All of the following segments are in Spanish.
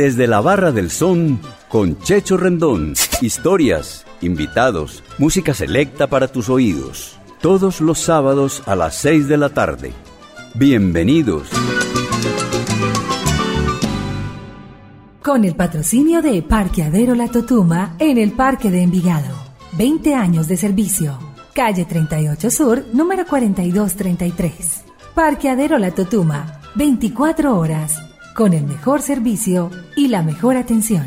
Desde la Barra del Son con Checho Rendón. Historias, invitados, música selecta para tus oídos. Todos los sábados a las 6 de la tarde. Bienvenidos. Con el patrocinio de Parqueadero La Totuma en el Parque de Envigado. 20 años de servicio. Calle 38 Sur, número 4233. Parqueadero La Totuma. 24 horas con el mejor servicio y la mejor atención.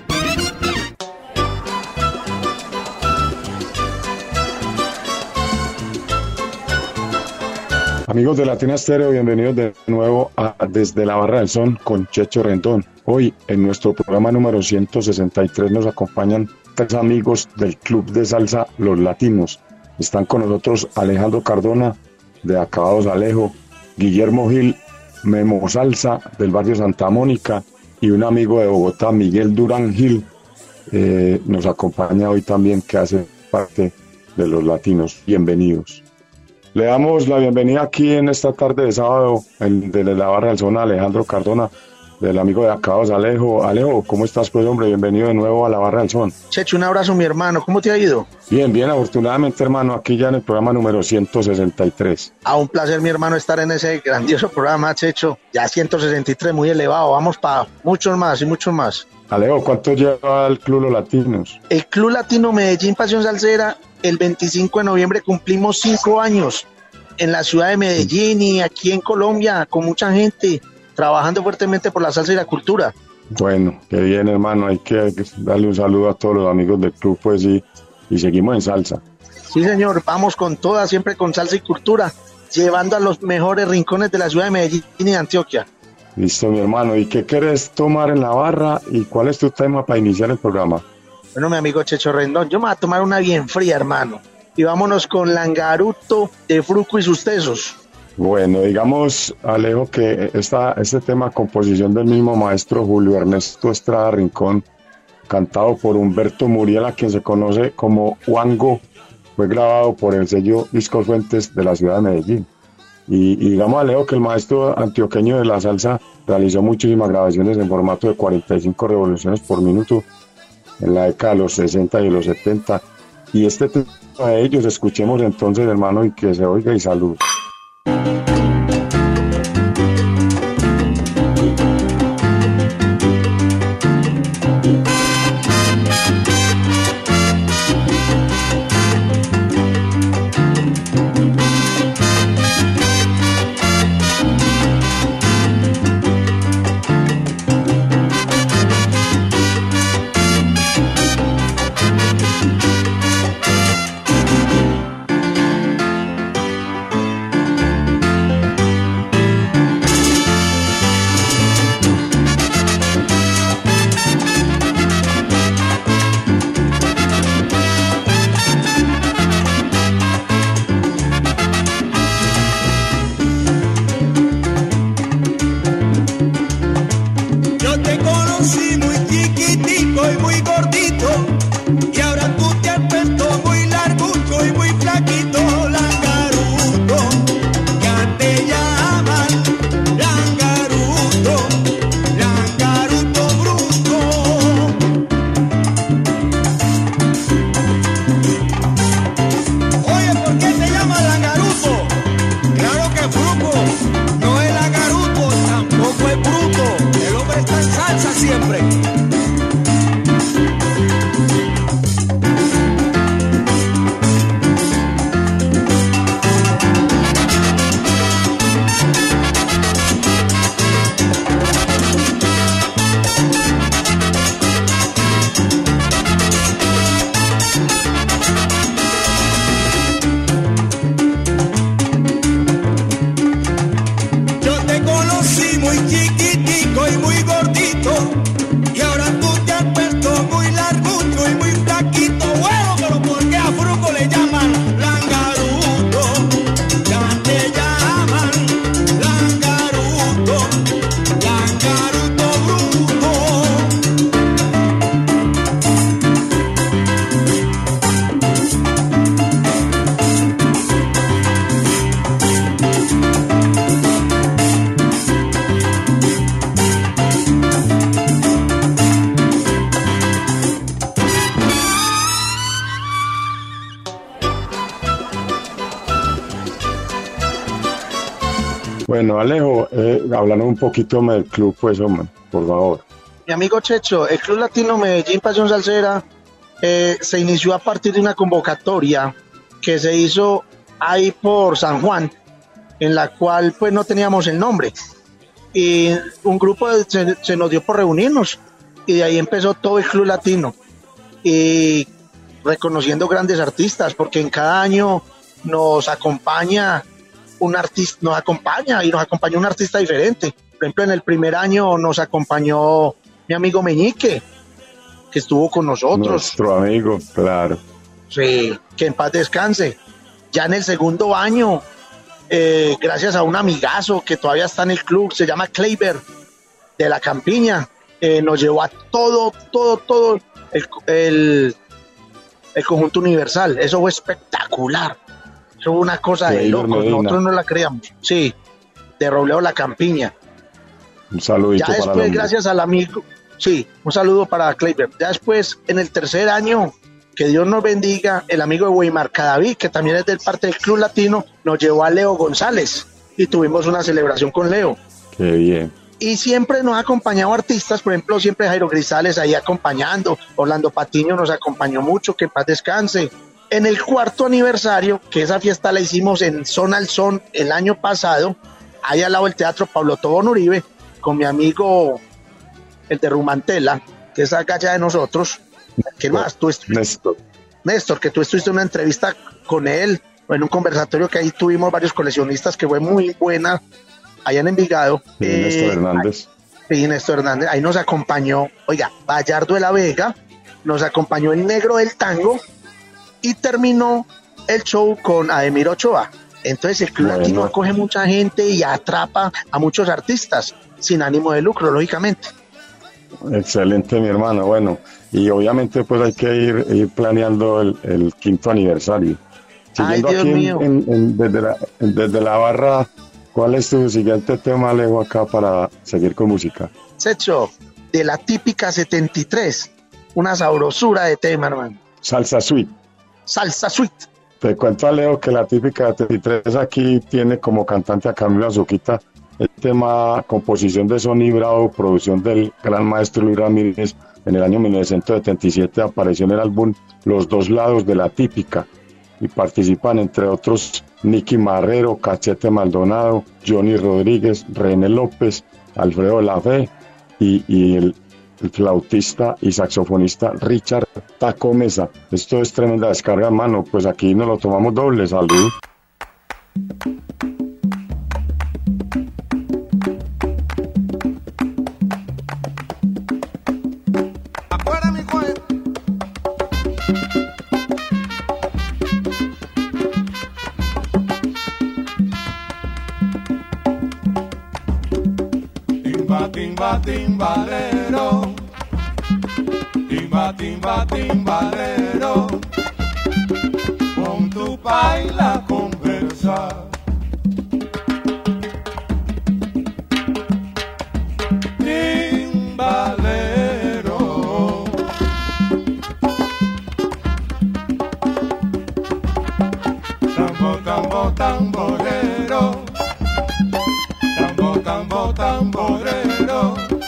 Amigos de Latina Estéreo, bienvenidos de nuevo a Desde la Barra del Son con Checho Rendón. Hoy en nuestro programa número 163 nos acompañan tres amigos del Club de Salsa Los Latinos. Están con nosotros Alejandro Cardona de Acabados Alejo, Guillermo Gil, Memo Salsa del barrio Santa Mónica y un amigo de Bogotá, Miguel Durán Gil, eh, nos acompaña hoy también que hace parte de Los Latinos. Bienvenidos. Le damos la bienvenida aquí en esta tarde de sábado en, desde la barra del zona Alejandro Cardona, del amigo de Acabados Alejo. Alejo, ¿cómo estás pues hombre? Bienvenido de nuevo a la barra del son. Checho, un abrazo mi hermano, ¿cómo te ha ido? Bien, bien, afortunadamente hermano, aquí ya en el programa número 163. A un placer mi hermano estar en ese grandioso programa, Checho, ya 163, muy elevado, vamos para muchos más y muchos más. Alejo, ¿cuánto lleva el Club Los Latinos? El Club Latino Medellín Pasión Salsera el 25 de noviembre cumplimos cinco años en la ciudad de Medellín y aquí en Colombia con mucha gente trabajando fuertemente por la salsa y la cultura. Bueno, qué bien hermano, hay que darle un saludo a todos los amigos del club pues y, y seguimos en salsa. Sí señor, vamos con todas, siempre con salsa y cultura, llevando a los mejores rincones de la ciudad de Medellín y de Antioquia. Listo mi hermano, ¿y qué quieres tomar en la barra y cuál es tu tema para iniciar el programa? Bueno, mi amigo Checho Rendón, yo me voy a tomar una bien fría, hermano. Y vámonos con Langaruto de Fruco y sus tesos. Bueno, digamos, Alejo, que esta, este tema, composición del mismo maestro Julio Ernesto Estrada Rincón, cantado por Humberto Muriel, a quien se conoce como Wango, fue grabado por el sello Discos Fuentes de la ciudad de Medellín. Y, digamos, Alejo, que el maestro antioqueño de la salsa realizó muchísimas grabaciones en formato de 45 revoluciones por minuto en la década de los 60 y los 70. Y este tema de ellos, escuchemos entonces, hermano, y que se oiga y salud. Muy chiquitico Bueno, Alejo, eh, hablando un poquito del club, pues, hombre, por favor. Mi amigo Checho, el Club Latino Medellín Pasión Salsera eh, se inició a partir de una convocatoria que se hizo ahí por San Juan, en la cual pues no teníamos el nombre. Y un grupo se, se nos dio por reunirnos y de ahí empezó todo el Club Latino. Y reconociendo grandes artistas, porque en cada año nos acompaña un artista nos acompaña y nos acompañó un artista diferente. Por ejemplo, en el primer año nos acompañó mi amigo Meñique, que estuvo con nosotros. Nuestro amigo, claro. Sí, que en paz descanse. Ya en el segundo año, eh, gracias a un amigazo que todavía está en el club, se llama Kleiber, de la Campiña, eh, nos llevó a todo, todo, todo el, el, el conjunto universal. Eso fue espectacular fue una cosa de locos, nosotros no la creíamos. Sí, de Robleo La Campiña. Un saludito ya después, gracias al amigo, sí, un saludo para Kleiber. Ya después, en el tercer año, que Dios nos bendiga, el amigo de Weimar Cadaví, que también es del parte del Club Latino, nos llevó a Leo González y tuvimos una celebración con Leo. Qué bien. Y siempre nos ha acompañado artistas, por ejemplo, siempre Jairo Grisales ahí acompañando, Orlando Patiño nos acompañó mucho, que en paz descanse, en el cuarto aniversario, que esa fiesta la hicimos en Zona al Son el año pasado, ahí al lado del Teatro Pablo Tobón Uribe, con mi amigo el de Rumantela, que es acá ya de nosotros. ¿Qué más? Tú Néstor. Néstor, que tú estuviste en una entrevista con él, en un conversatorio que ahí tuvimos varios coleccionistas, que fue muy buena, allá en Envigado. Sí, Néstor eh, Hernández. Sí, Néstor Hernández. Ahí nos acompañó, oiga, Bayardo de la Vega, nos acompañó el negro del tango, y terminó el show con Ademir Ochoa. Entonces el Club Latino acoge mucha gente y atrapa a muchos artistas sin ánimo de lucro, lógicamente. Excelente, mi hermano. Bueno, y obviamente pues hay que ir, planeando el, quinto aniversario. Ay, Dios mío. desde, la, desde, la, barra, ¿cuál es tu siguiente tema, Alejo, acá para seguir con música? Secho, de la típica 73, una sabrosura de tema, hermano. Salsa Suite. Salsa Suite. Te cuento a Leo que la típica 33 aquí tiene como cantante a Camilo Azuquita el tema composición de Sonny Bravo, producción del gran maestro Luis Ramírez. En el año 1977 apareció en el álbum Los dos lados de la típica y participan entre otros Nicky Marrero, Cachete Maldonado, Johnny Rodríguez, René López, Alfredo Lafe y, y el el flautista y saxofonista Richard Taco Mesa. Esto es tremenda descarga, mano. Pues aquí nos lo tomamos doble. Salud. timba. Timba, timba, timbalero. Con tu baila conversar. Timbalero. Tambo, tambo, tamborero. Tambo, tambo, tamborero.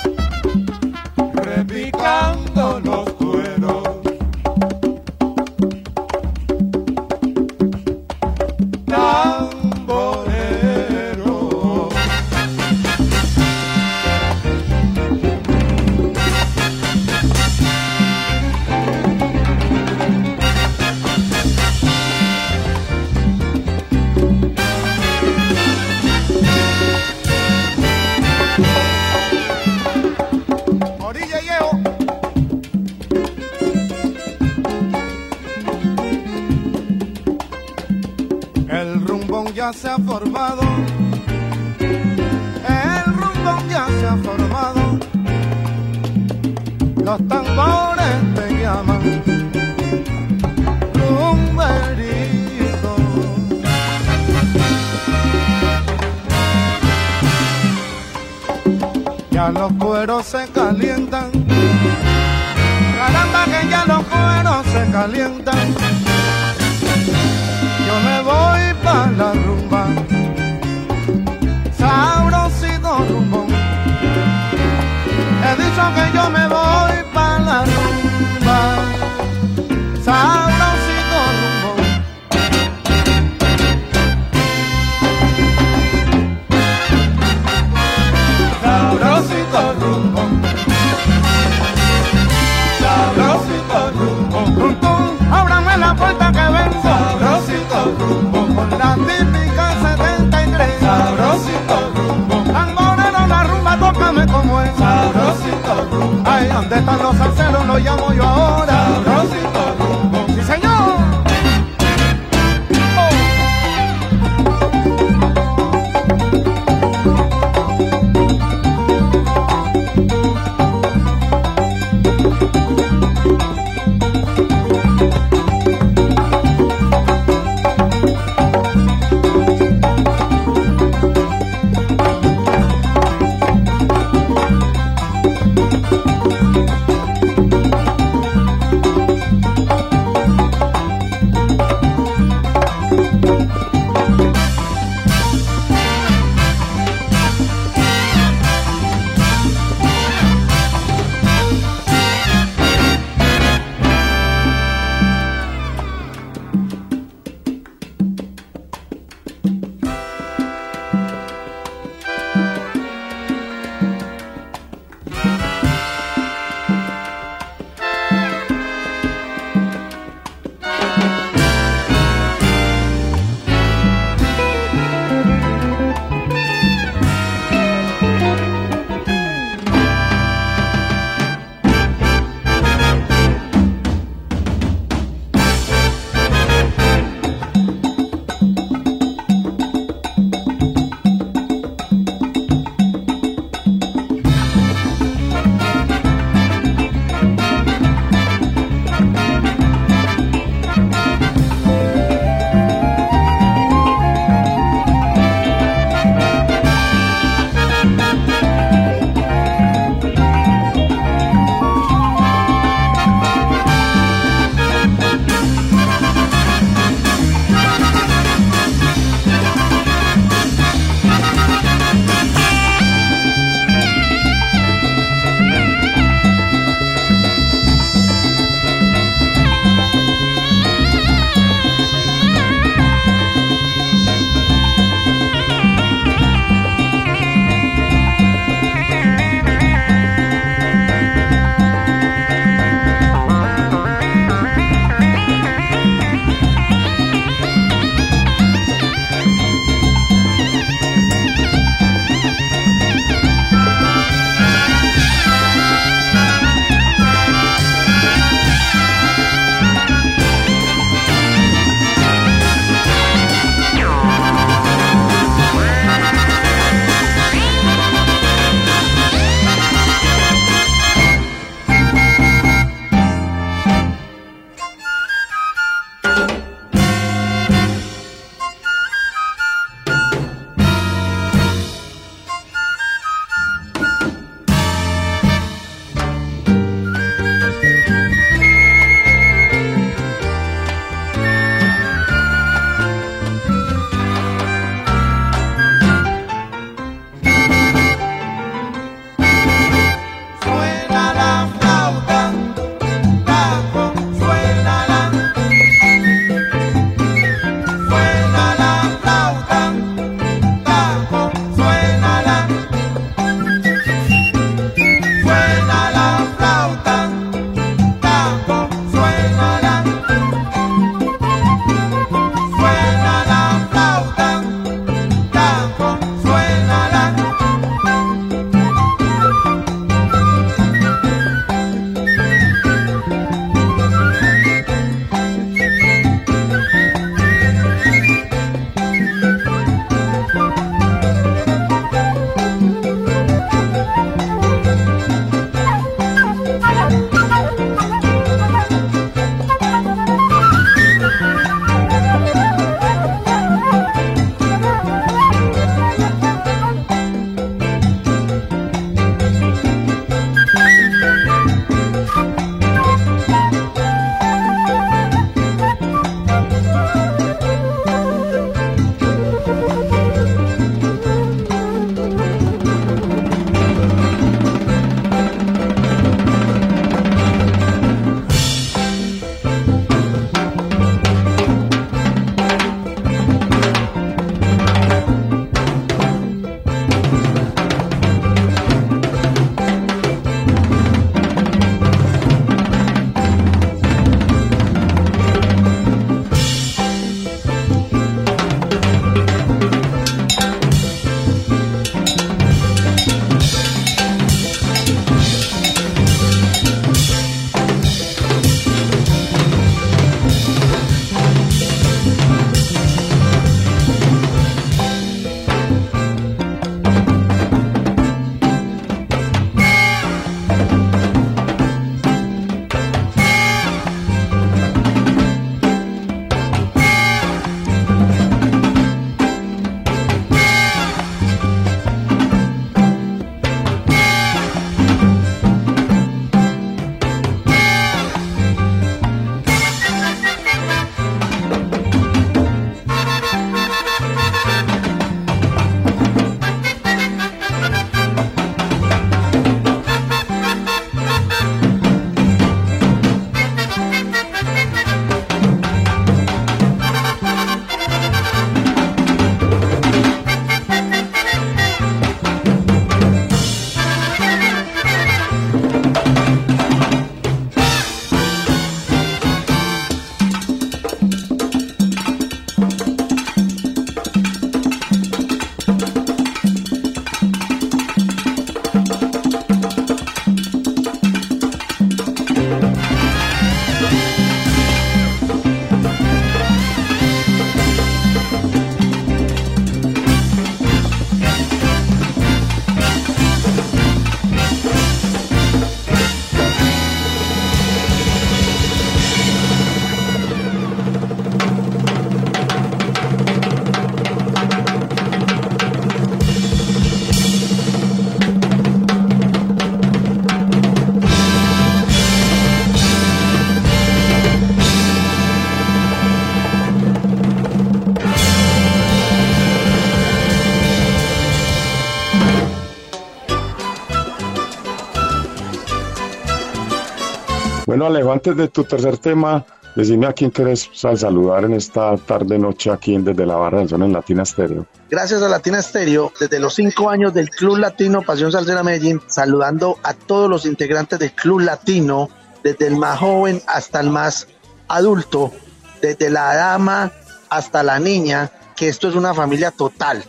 Bueno, Alejo, antes de tu tercer tema, decime a quién quieres saludar en esta tarde-noche aquí en Desde la Barra del Sol en Latina Estéreo. Gracias a Latina Estéreo, desde los cinco años del Club Latino Pasión Salsera Medellín, saludando a todos los integrantes del Club Latino, desde el más joven hasta el más adulto, desde la dama hasta la niña, que esto es una familia total,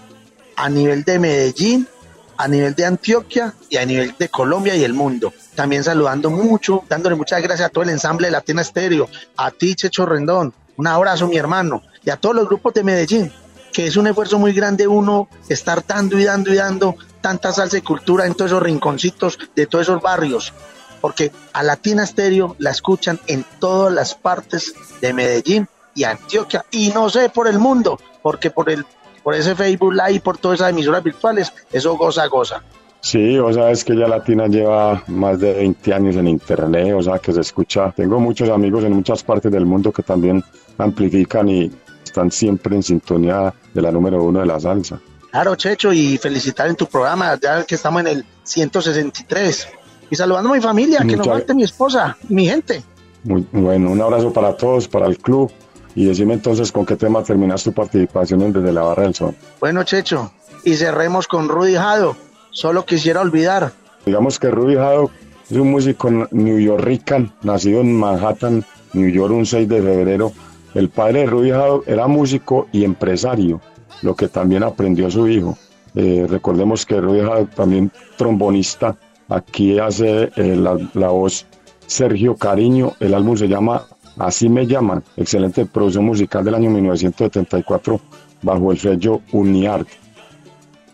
a nivel de Medellín, a nivel de Antioquia y a nivel de Colombia y el mundo. También saludando mucho, dándole muchas gracias a todo el ensamble de Latina Estéreo, a ti, Checho Rendón, un abrazo, mi hermano, y a todos los grupos de Medellín, que es un esfuerzo muy grande uno estar dando y dando y dando tanta salsa y cultura en todos esos rinconcitos de todos esos barrios, porque a Latina Estéreo la escuchan en todas las partes de Medellín y Antioquia, y no sé por el mundo, porque por el por ese Facebook Live, por todas esas emisoras virtuales, eso goza, goza. Sí, o sea, es que ya Latina lleva más de 20 años en Internet, o sea, que se escucha. Tengo muchos amigos en muchas partes del mundo que también amplifican y están siempre en sintonía de la número uno de la salsa. Claro, Checho, y felicitar en tu programa, ya que estamos en el 163. Y saludando a mi familia, que nos falte mi esposa mi gente. Muy bueno, un abrazo para todos, para el club. Y decime entonces con qué tema terminas tu participación en Desde la Barra del Sol. Bueno, Checho, y cerremos con Rudy Jado solo quisiera olvidar. Digamos que Ruby Haddock es un músico new yorkican, nacido en Manhattan, New York, un 6 de febrero. El padre de Ruby Haddock era músico y empresario, lo que también aprendió su hijo. Eh, recordemos que Ruby Haddock también trombonista, aquí hace eh, la, la, voz Sergio Cariño, el álbum se llama Así me llaman, excelente producción musical del año 1974 bajo el sello Uniart.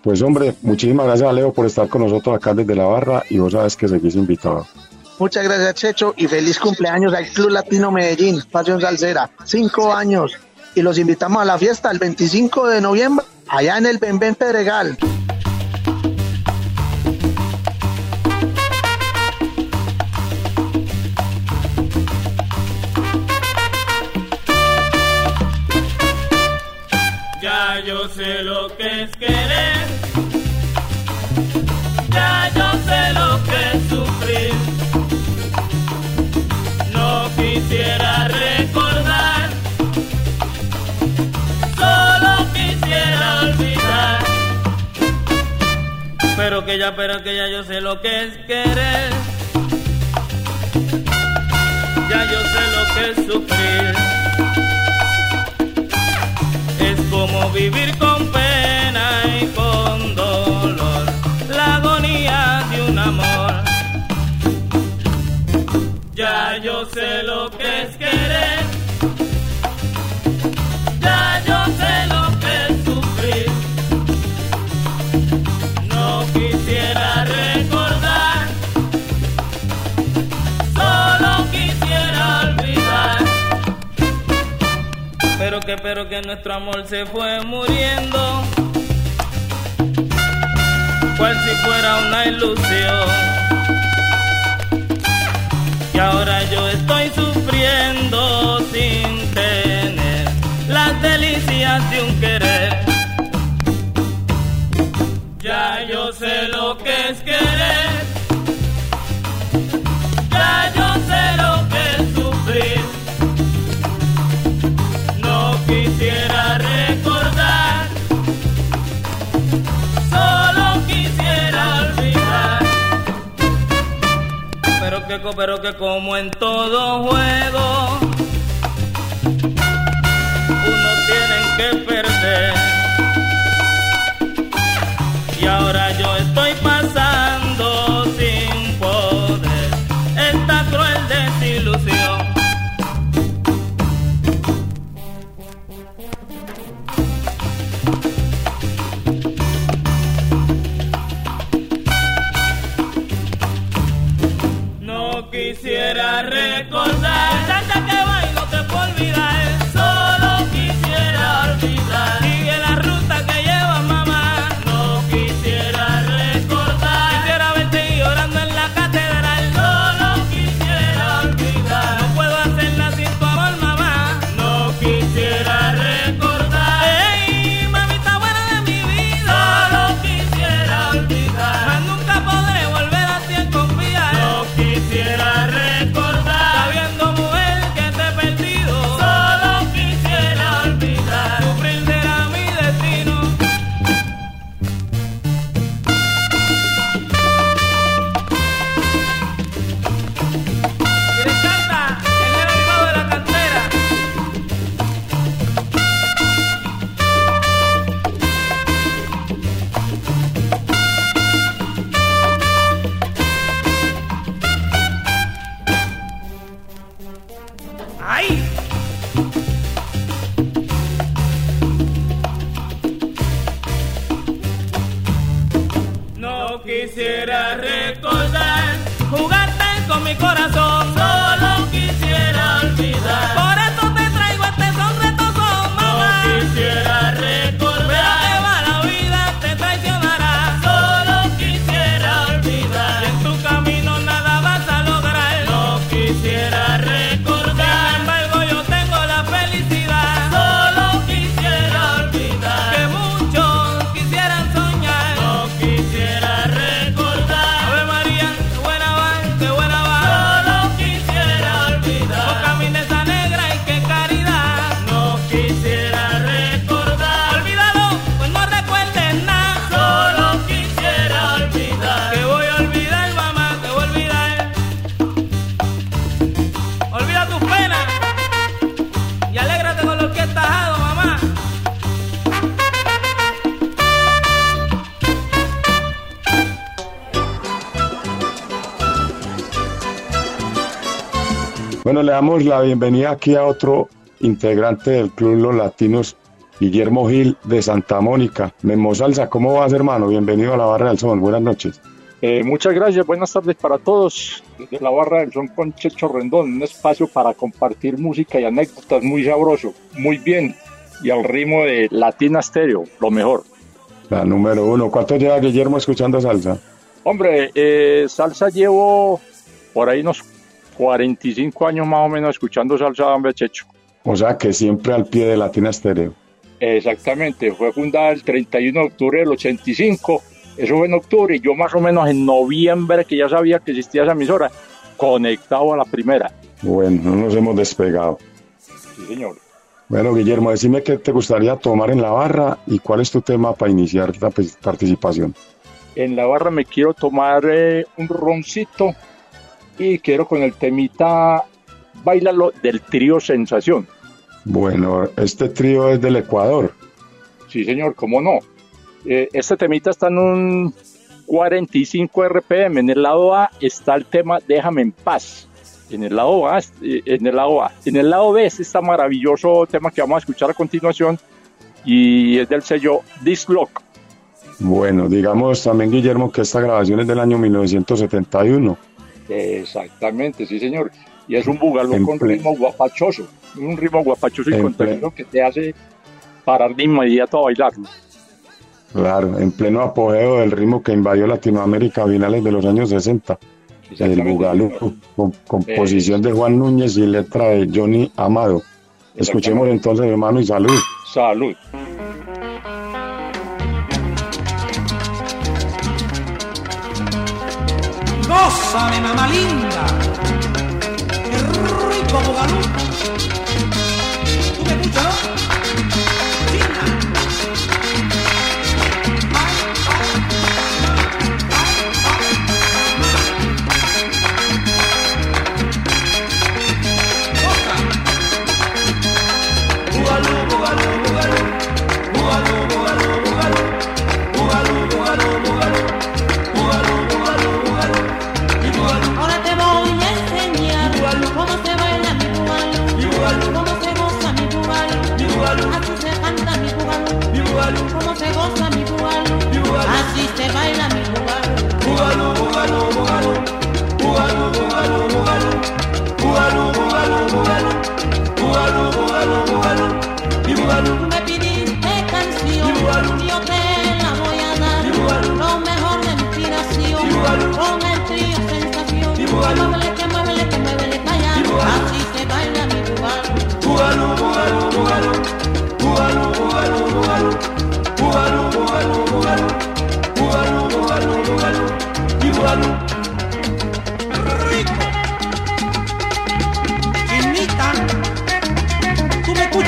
Pues hombre, muchísimas gracias Leo por estar con nosotros acá desde la barra y vos sabes que seguís invitado. Muchas gracias Checho y feliz cumpleaños al Club Latino Medellín, Pasión Salsera, cinco años y los invitamos a la fiesta el 25 de noviembre allá en el Benben Pedregal. Yo sé lo que es querer. Ya yo sé lo que es sufrir. No quisiera recordar. Solo quisiera olvidar. Pero que ya, pero que ya yo sé lo que es querer. Ya yo sé lo que es sufrir. Es como vivir con nuestro amor se fue muriendo, cual si fuera una ilusión. Y ahora yo estoy sufriendo sin tener las delicias de un querer. Ya yo sé lo que, pero que como en todo juego, uno tiene que perder. Y ahora yo quisiera recordar damos la bienvenida aquí a otro integrante del Club Los Latinos, Guillermo Gil de Santa Mónica. Memo Salsa, ¿cómo vas, hermano? Bienvenido a la Barra del Sol. Buenas noches. Eh, muchas gracias, buenas tardes para todos. Desde la barra del Son con Checho Rendón, un espacio para compartir música y anécdotas muy sabroso, muy bien, y al ritmo de Latina Stereo, lo mejor. La número uno. ¿Cuánto lleva Guillermo escuchando salsa? Hombre, eh, salsa llevo por ahí unos 45 años más o menos escuchando salsa, hombre, Checho. O sea que siempre al pie de Latina Estéreo. Exactamente, fue fundada el 31 de octubre del 85, eso fue en octubre, y yo más o menos en noviembre, que ya sabía que existía esa emisora, conectado a la primera. Bueno, no nos hemos despegado. Sí, señor. Bueno, Guillermo, decime qué te gustaría tomar en la barra y cuál es tu tema para iniciar la participación. En la barra me quiero tomar eh, un roncito y quiero con el temita Bailalo del trío Sensación. Bueno, este trío es del Ecuador. Sí, señor, cómo no. Eh, este temita está en un 45 RPM. En el lado A está el tema Déjame en paz. En el lado A, eh, en el lado A. En el lado B es este maravilloso tema que vamos a escuchar a continuación y es del sello Dislock. Bueno, digamos también, Guillermo, que esta grabación es del año 1971. Exactamente, sí, señor. Y es un bugalú En con ritmo guapachoso. Un ritmo guapachoso y En contenido que te hace parar de inmediato a bailarlo. Claro, en pleno apogeo del ritmo que invadió Latinoamérica a finales de los años 60. El Bugalú, con composición de Juan Núñez y letra de Johnny Amado. Escuchemos entonces, hermano, y salud. Salud. Gózame, mamá linda. Qué rico bugalú.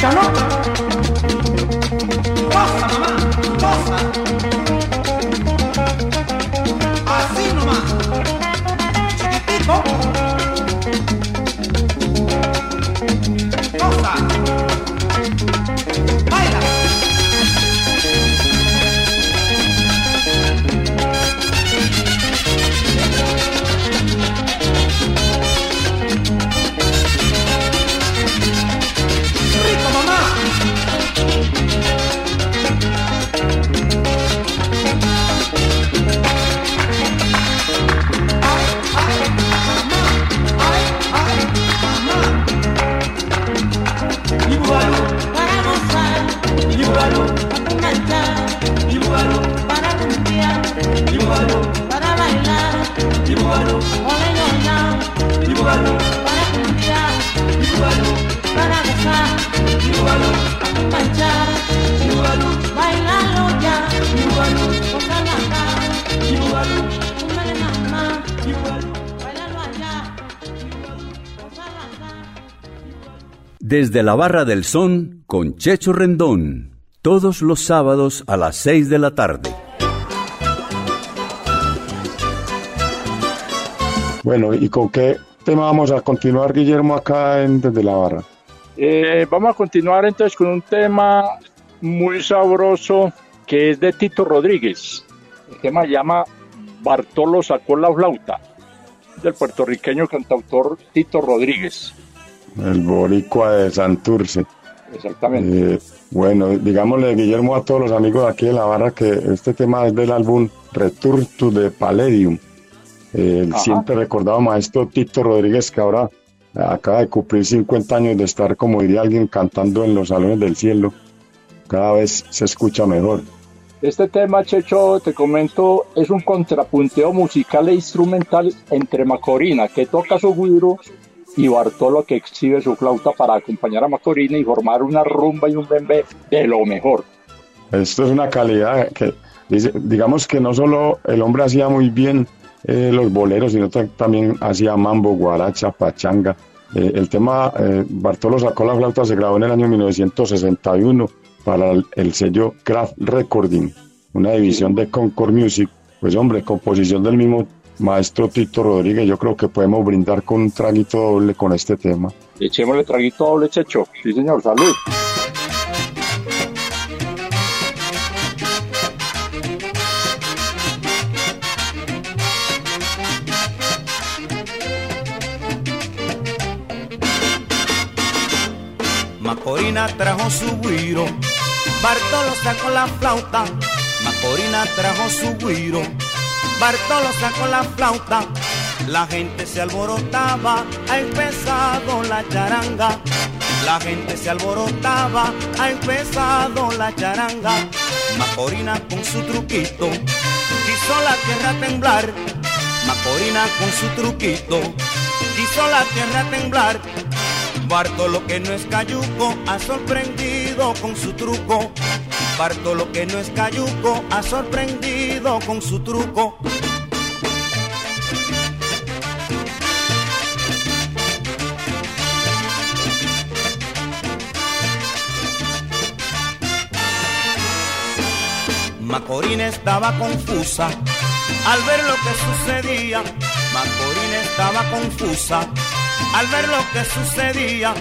小肉 Desde la Barra del Son con Checho Rendón. Todos los sábados a las 6 de la tarde. Bueno, ¿y con qué tema vamos a continuar, Guillermo, acá en Desde la Barra? Eh, vamos a continuar entonces con un tema muy sabroso que es de Tito Rodríguez. El tema se llama Bartolo sacó la flauta, del puertorriqueño cantautor Tito Rodríguez. El boricua de Santurce. Exactamente. Eh, bueno, digámosle, Guillermo, a todos los amigos de aquí de la barra que este tema es del álbum Return to the Palladium. Eh, el siempre recordado maestro Tito Rodríguez, que ahora acaba de cumplir 50 años de estar, como diría alguien, cantando en los salones del cielo. Cada vez se escucha mejor. Este tema, Checho, te comento, es un contrapunteo musical e instrumental entre Macorina, que toca su guiro, y Bartolo, que exhibe su flauta para acompañar a Macorina y formar una rumba y un bembe de lo mejor. Esto es una calidad que, digamos que no solo el hombre hacía muy bien eh, los boleros, sino ta- también hacía mambo, guaracha, pachanga. Eh, el tema eh, Bartolo sacó la flauta, se grabó en el año 1961 para el, el sello Craft Recording, una división de Concord Music. Pues hombre, composición del mismo maestro Tito Rodríguez, yo creo que podemos brindar con un traguito doble con este tema. Echémosle traguito doble, Checho. Sí, señor, salud. Macorina trajo su guiro, Bartolo sacó la flauta. Macorina trajo su guiro, Bartolo sacó la flauta. La gente se alborotaba, ha empezado la charanga. La gente se alborotaba, ha empezado la charanga. Macorina con su truquito, quiso la tierra temblar. Macorina con su truquito, quiso la tierra temblar. Bartolo que no es cayuco ha sorprendido con su truco. Bartolo que no es cayuco ha sorprendido con su truco. Macorina estaba confusa al ver lo que sucedía. Macorina estaba confusa al ver lo que sucedía.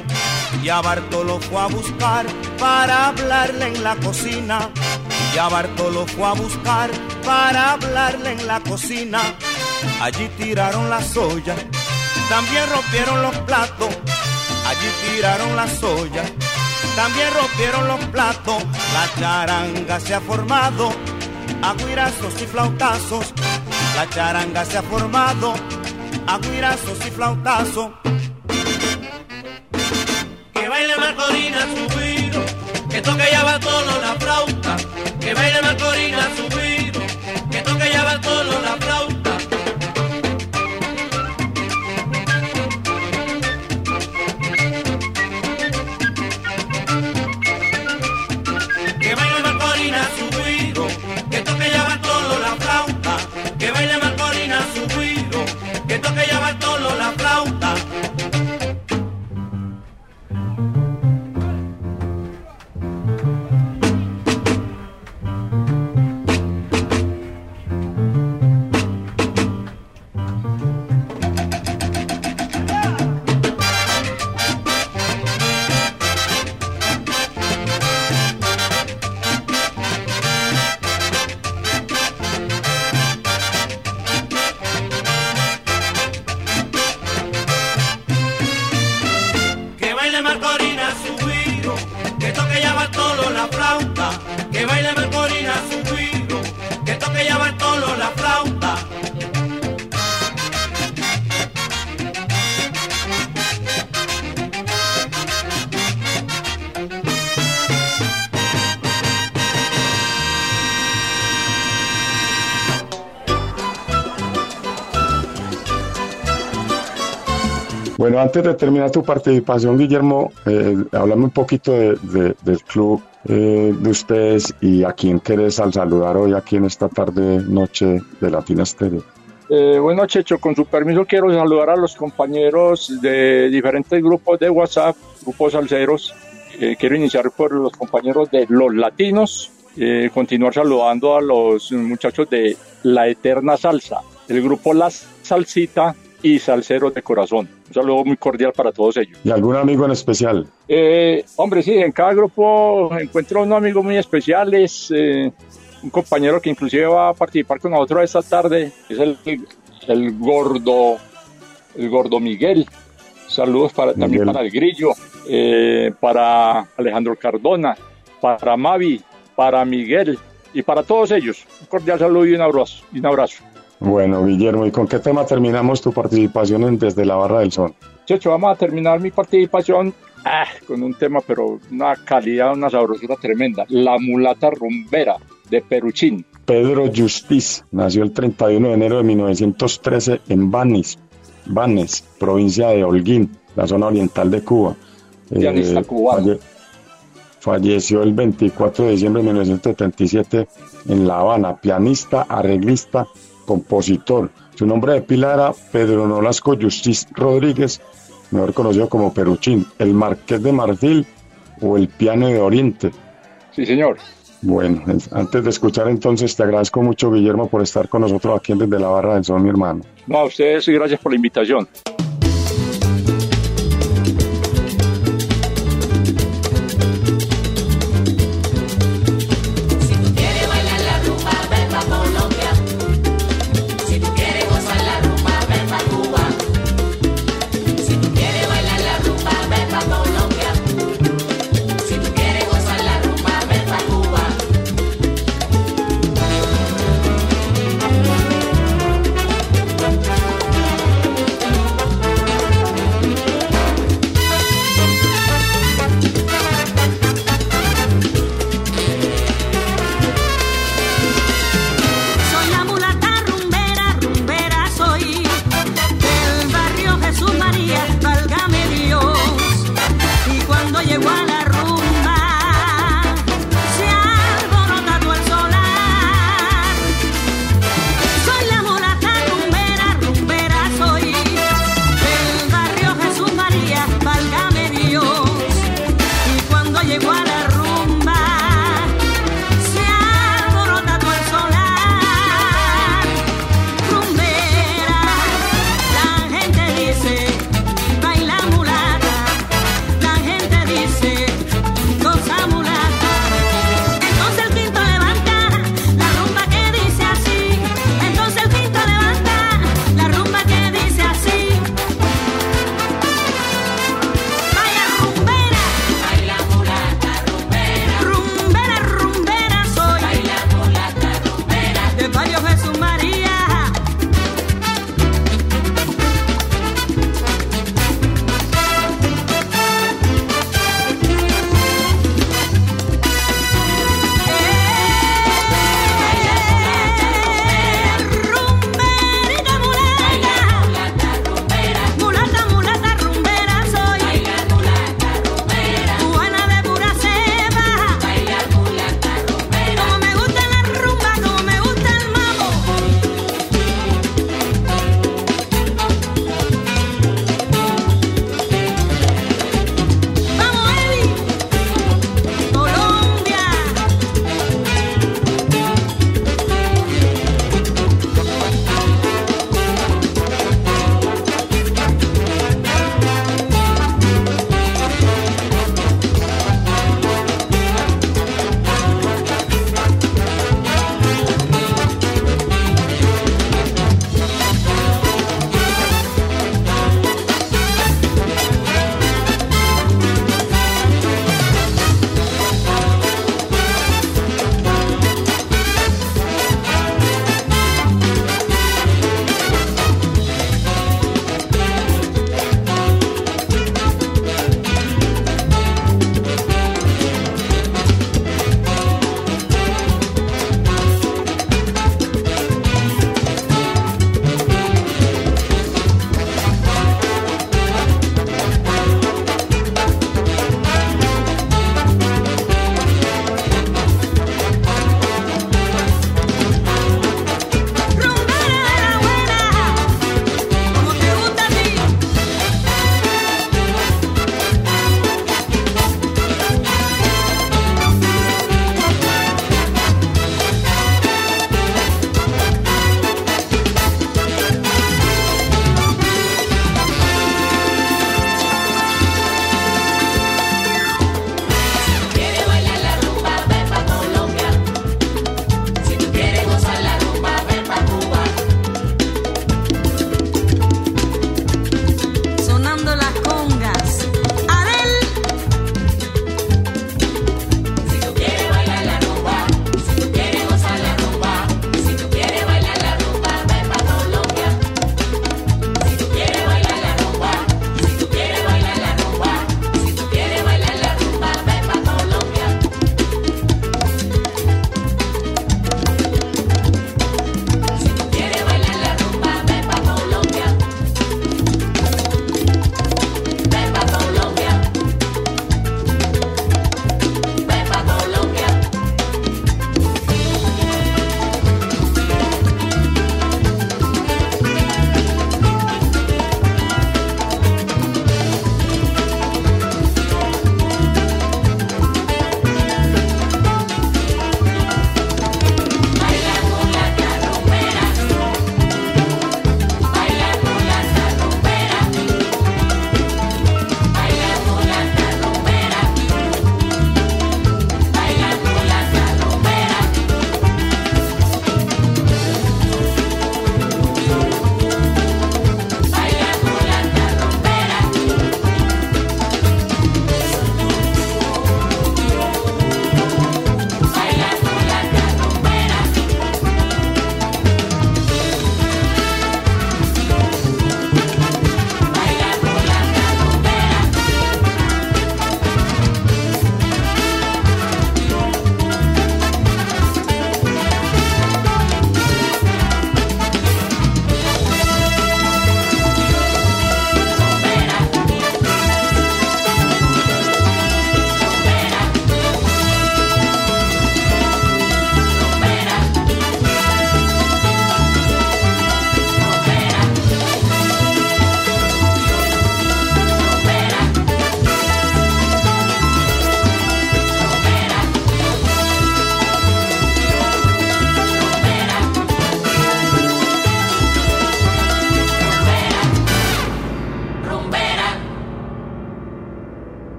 Y a Bartolo fue a buscar para hablarle en la cocina. Y a Bartolo fue a buscar para hablarle en la cocina. Allí tiraron la soya, también rompieron los platos. Allí tiraron la soya, también rompieron los platos. La charanga se ha formado, aguirazos y flautazos. La charanga se ha formado, aguirazos y flautazos. Que baile que toque ya Bartolo la flauta. Que baile Macorina su guiro, que toque ya Bartolo la flauta. Bueno, antes de terminar tu participación, Guillermo, eh, háblame un poquito de- de- del club eh, de ustedes y a quién querés al saludar hoy aquí en esta tarde noche de Latina Estéreo. Eh, bueno, Checho, con su permiso quiero saludar a los compañeros de diferentes grupos de WhatsApp, grupos salseros. Eh, quiero iniciar por los compañeros de Los Latinos, continuar saludando a los muchachos de La Eterna Salsa, el grupo La Salsita y Salseros de Corazón. Un saludo muy cordial para todos ellos. ¿Y algún amigo en especial? Eh, hombre, sí, en cada grupo encuentro un amigo muy especial, es eh, un compañero que inclusive va a participar con nosotros esta tarde, es el, el gordo, el gordo Miguel. Saludos para, también para el Grillo, eh, para Alejandro Cardona, para Mavi, para Miguel y para todos ellos. Un cordial saludo y un abrazo. Y un abrazo. Bueno, Guillermo, ¿y con qué tema terminamos tu participación en Desde la Barra del Sol? Checho, vamos a terminar mi participación ah, con un tema, pero una calidad, una sabrosura tremenda. La mulata rumbera de Peruchín. Pedro Justiz nació el 31 de enero de 1913 en Banis, Banes, provincia de Holguín, la zona oriental de Cuba. Pianista cubano. falle- falleció el 24 de diciembre de 1977 en La Habana, pianista, arreglista, compositor. Su nombre de pila era Pedro Nolasco Justiz Rodríguez, mejor conocido como Peruchín, el Marqués de Marfil o el Piano de Oriente. Sí, señor. Bueno, es- antes de escuchar entonces te agradezco mucho Guillermo por estar con nosotros aquí en Desde la Barra del Sol, mi hermano. No, a ustedes y gracias por la invitación.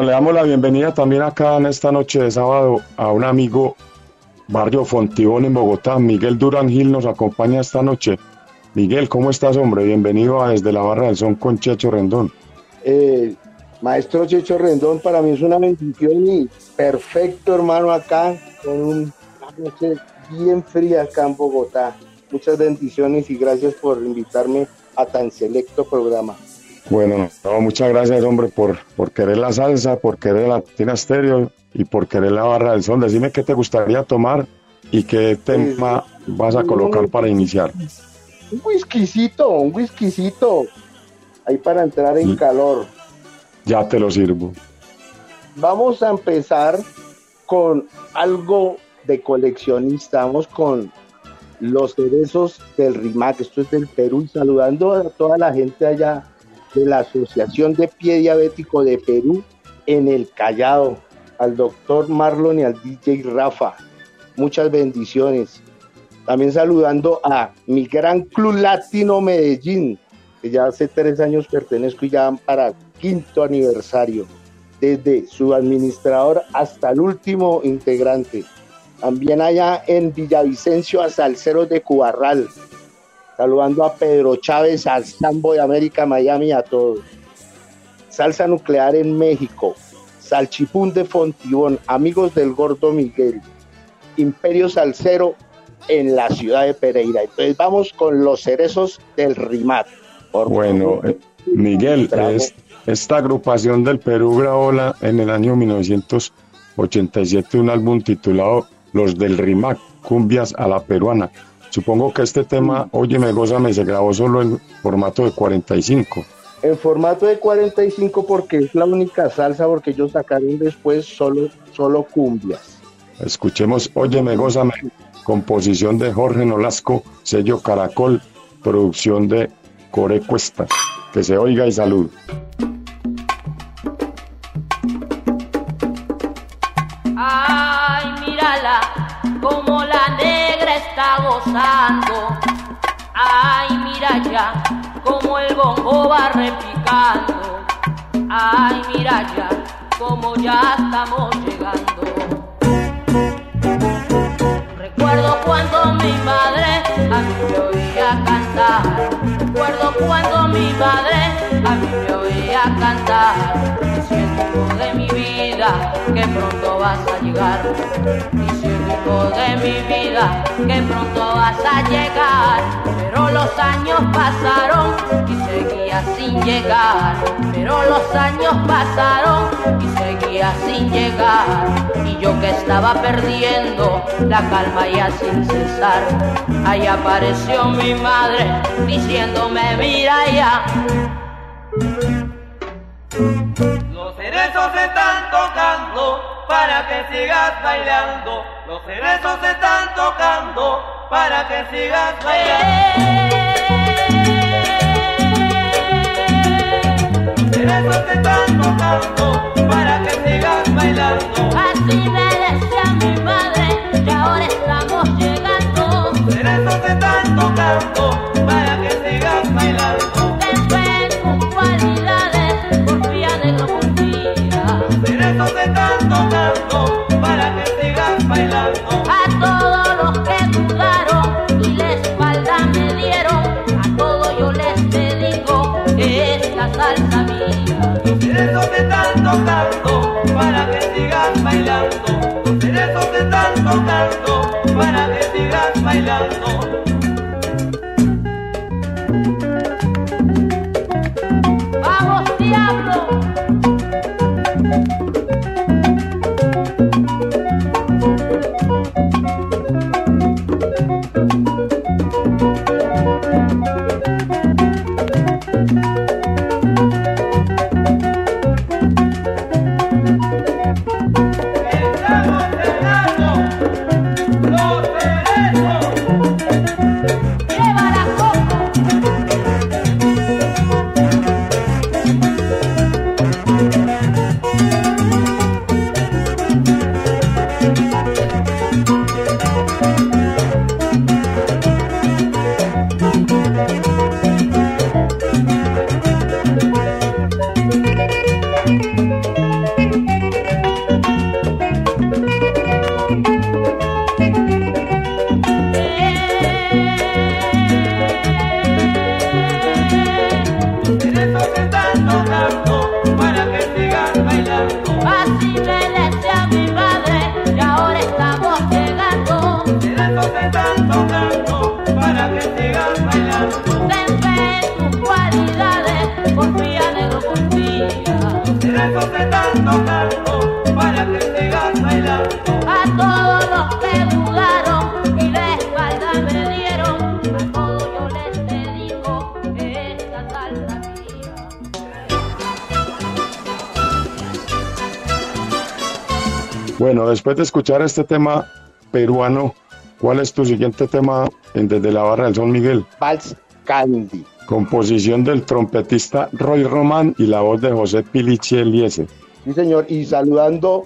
Le damos la bienvenida también acá en esta noche de sábado a un amigo Barrio Fontibón en Bogotá. Miguel Durán Gil nos acompaña esta noche. Miguel, ¿cómo estás, hombre? Bienvenido a Desde la Barra del Son con Checho Rendón. Eh, maestro Checho Rendón, para mí es una bendición y perfecto, hermano, acá con una noche bien fría acá en Bogotá. Muchas bendiciones y gracias por invitarme a tan selecto programa. Bueno, no, muchas gracias, hombre, por, por querer la salsa, por querer la Latina Stereo y por querer la barra del son. Decime qué te gustaría tomar y qué tema vas a colocar para iniciar. Un whiskycito, un whiskycito. Ahí para entrar en calor. Ya te lo sirvo. Vamos a empezar con algo de coleccionista. Vamos con los cerezos del RIMAC. Esto es del Perú. Y saludando a toda la gente allá de la Asociación de Pie Diabético de Perú en el Callao. Al doctor Marlon y al DJ Rafa. Muchas bendiciones. También saludando a mi gran club latino Medellín, que ya hace tres años pertenezco y ya van para quinto aniversario, desde su administrador hasta el último integrante. También allá en Villavicencio a Salceros de Cubarral, saludando a Pedro Chávez, al Sambo de América, Miami, a todos. Salsa Nuclear en México, Salchipún de Fontibón, amigos del Gordo Miguel, Imperio Salcero en la ciudad de Pereira. Entonces vamos con los cerezos del RIMAT. Por Bueno, favor. eh, Miguel, es- esta agrupación del Perú grabó en el año 1987 un álbum titulado Los del Rimac, Cumbias a la Peruana. Supongo que este tema, Óyeme, Gózame, se grabó solo en formato de 45. En formato de 45 porque es la única salsa porque ellos sacaron después solo, solo cumbias. Escuchemos Óyeme, Gózame, composición de Jorge Nolasco, sello Caracol, producción de Core Cuestas. Que se oiga y salud. Ay, mírala, como la negra está gozando. Ay, mira ya, como el bongo va repicando. Ay, mira ya, como ya estamos llegando. Recuerdo cuando mi madre a mí me oía cantar. Recuerdo cuando mi madre a mí me oía cantar. Que pronto vas a llegar. Hijo de mi vida que pronto vas a llegar. Pero los años pasaron y seguía sin llegar. Pero los años pasaron y seguía sin llegar. Y yo que estaba perdiendo la calma ya sin cesar. Ahí apareció mi madre diciéndome, mira ya. Los cerezos están tocando para que sigas bailando. Los cerezos están tocando para que sigas bailando. Los cerezos están tocando para que sigas bailando. Así me decía mi madre y ahora estamos llegando. Los cerezos están tocando para que sigas bailando. Para que sigas bailando. Después de escuchar este tema peruano, ¿cuál es tu siguiente tema en Desde la Barra del Sol, Miguel? Vals Candy. Composición del trompetista Roy Román y la voz de José Pilichi Eliese. Sí, señor. Y saludando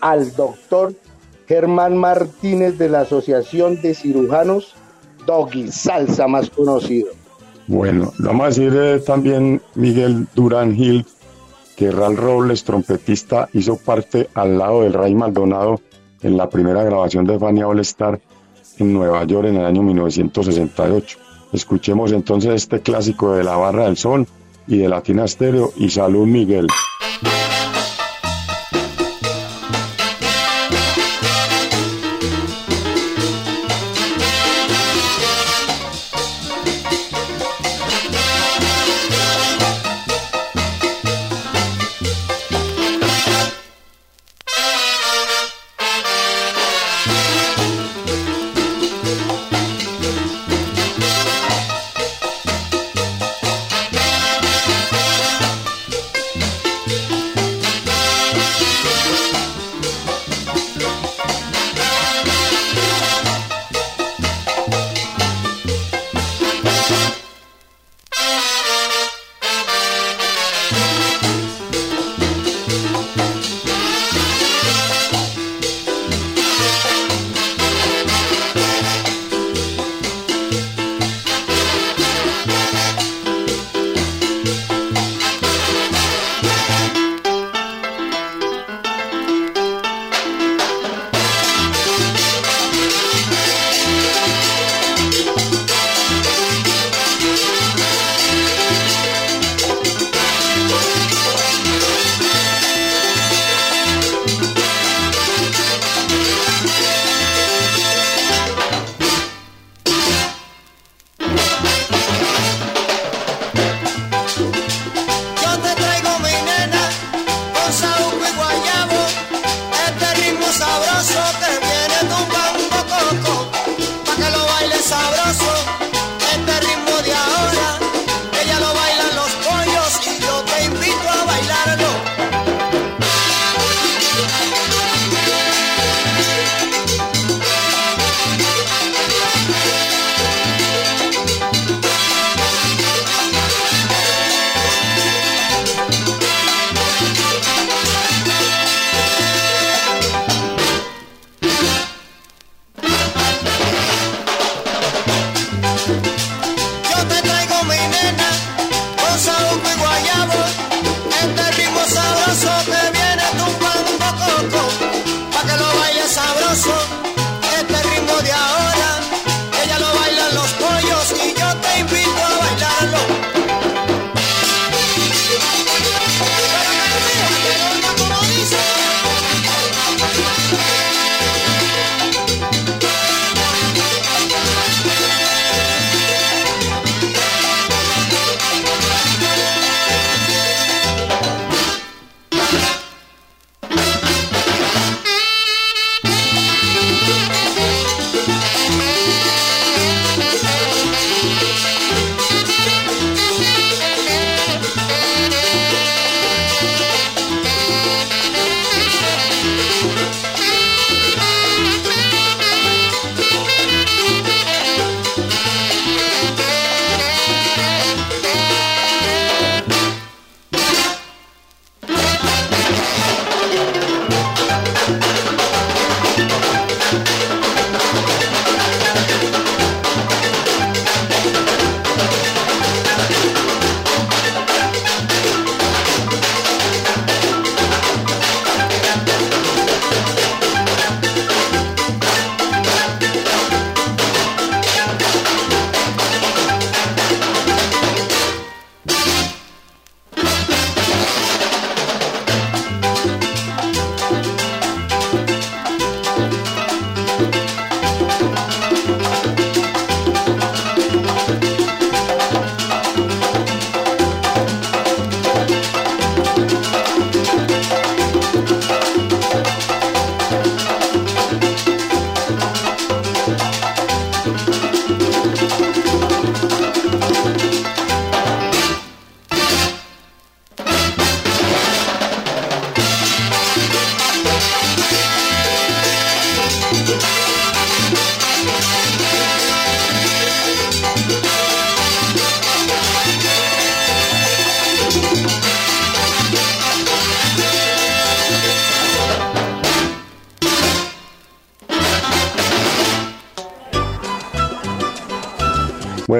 al doctor Germán Martínez de la Asociación de Cirujanos Doggy Salsa, más conocido. Bueno, vamos a decir eh, también Miguel Durán Gil, que Ral Robles, trompetista, hizo parte al lado del Ray Maldonado en la primera grabación de Fania All Star en Nueva York en el año 1968. Escuchemos entonces este clásico de la Barra del Sol y de Latina Stereo y salud Miguel.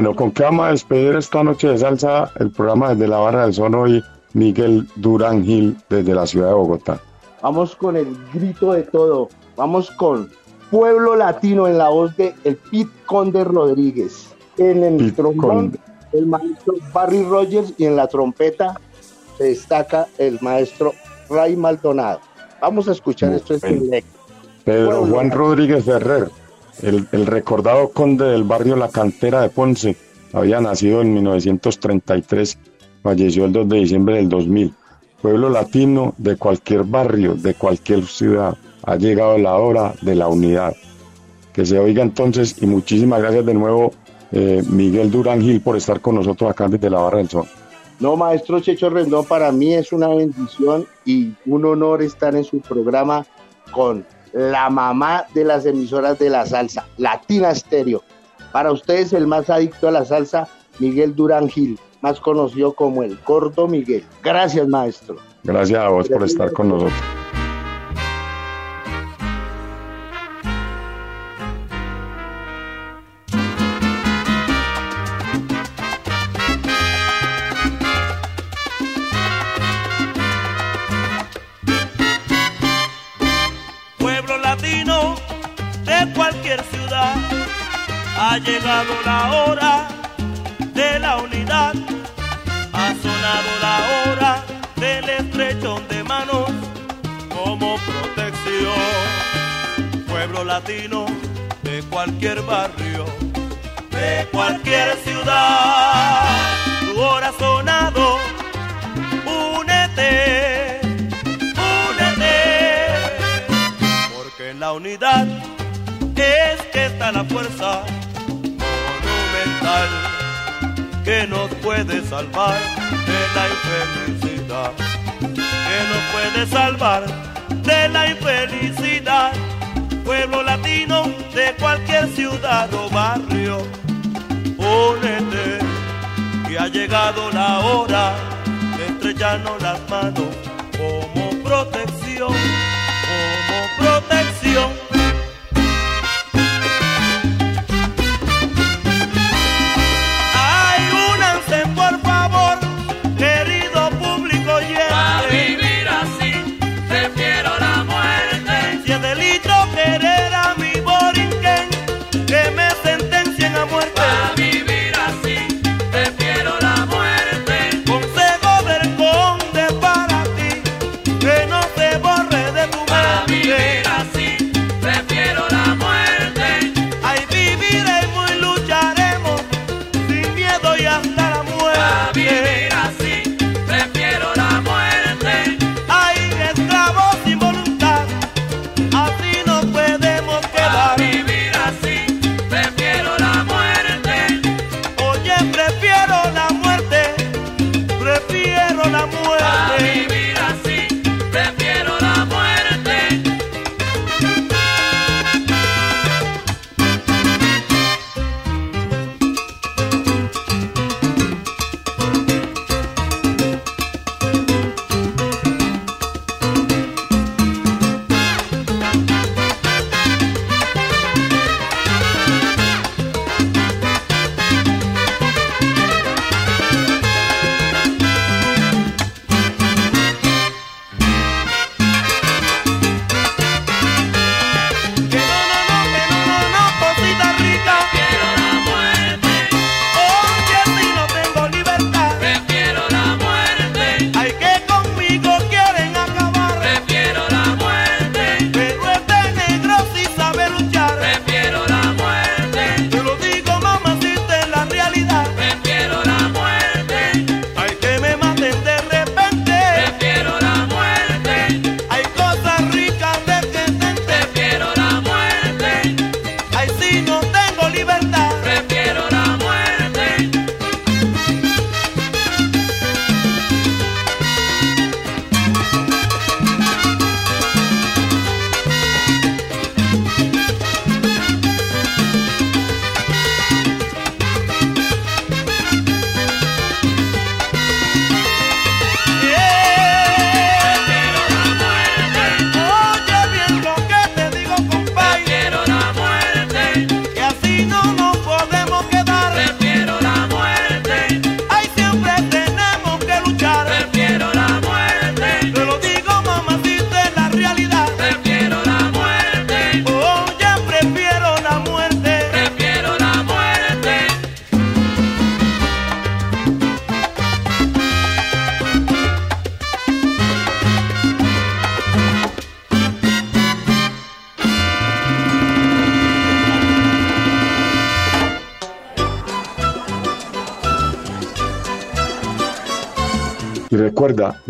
Bueno, ¿con qué vamos a despedir esta noche de salsa el programa desde la Barra del Son hoy? Miguel Durán Gil desde la ciudad de Bogotá. Vamos con el grito de todo. Vamos con Pueblo Latino en la voz de el Pit Conde Rodríguez. En el trombón, Conde. el maestro Barry Rogers y en la trompeta se destaca el maestro Ray Maldonado. Vamos a escuchar Muy esto es bien. directo. Pedro Pueblo Juan Latino. Rodríguez Ferrer, el, recordado conde del barrio La Cantera de Ponce, había nacido en 1933, falleció el 2 de diciembre del 2000. Pueblo latino de cualquier barrio, de cualquier ciudad, ha llegado la hora de la unidad. Que se oiga entonces y muchísimas gracias de nuevo eh, Miguel Durán Gil por estar con nosotros acá desde la Barra del Sol. No, maestro Checho Rendón, para mí es una bendición y un honor estar en su programa con la mamá de las emisoras de la salsa, Latina Stereo. Para ustedes el más adicto a la salsa, Miguel Durán Gil, más conocido como el Gordo Miguel. Gracias, maestro. Gracias a vos por estar con nosotros. Ha llegado la hora de la unidad, ha sonado la hora del estrechón de manos como protección. Pueblo latino de cualquier barrio, de cualquier ciudad, tu hora ha sonado, únete, únete. Porque en la unidad es que está la fuerza que nos puede salvar de la infelicidad, que nos puede salvar de la infelicidad. Pueblo latino de cualquier ciudad o barrio, únete que ha llegado la hora de estrellarnos las manos como protección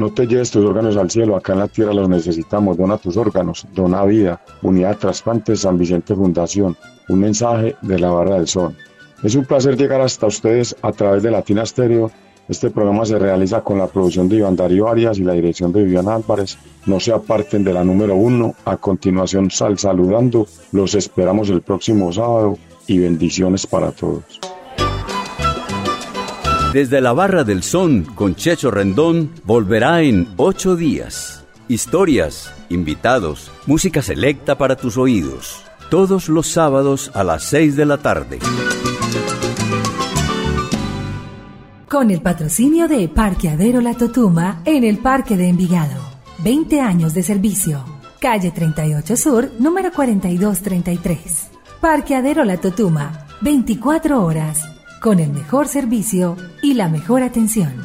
no te lleves tus órganos al cielo, acá en la tierra los necesitamos. Dona tus órganos, dona vida. Unidad Trasplantes San Vicente Fundación. Un mensaje de la Barra del Sol. Es un placer llegar hasta ustedes a través de Latina Stereo. Este programa se realiza con la producción de Iván Darío Arias y la dirección de Viviana Álvarez. No se aparten de la número uno. A continuación, sal saludando. Los esperamos el próximo sábado y bendiciones para todos. Desde la Barra del Son con Checho Rendón volverá en ocho días. Historias, invitados, música selecta para tus oídos. Todos los sábados a las seis de la tarde. Con el patrocinio de Parqueadero La Totuma en el Parque de Envigado. 20 años de servicio. Calle 38 Sur, número 4233. Parqueadero La Totuma. 24 horas con el mejor servicio y la mejor atención.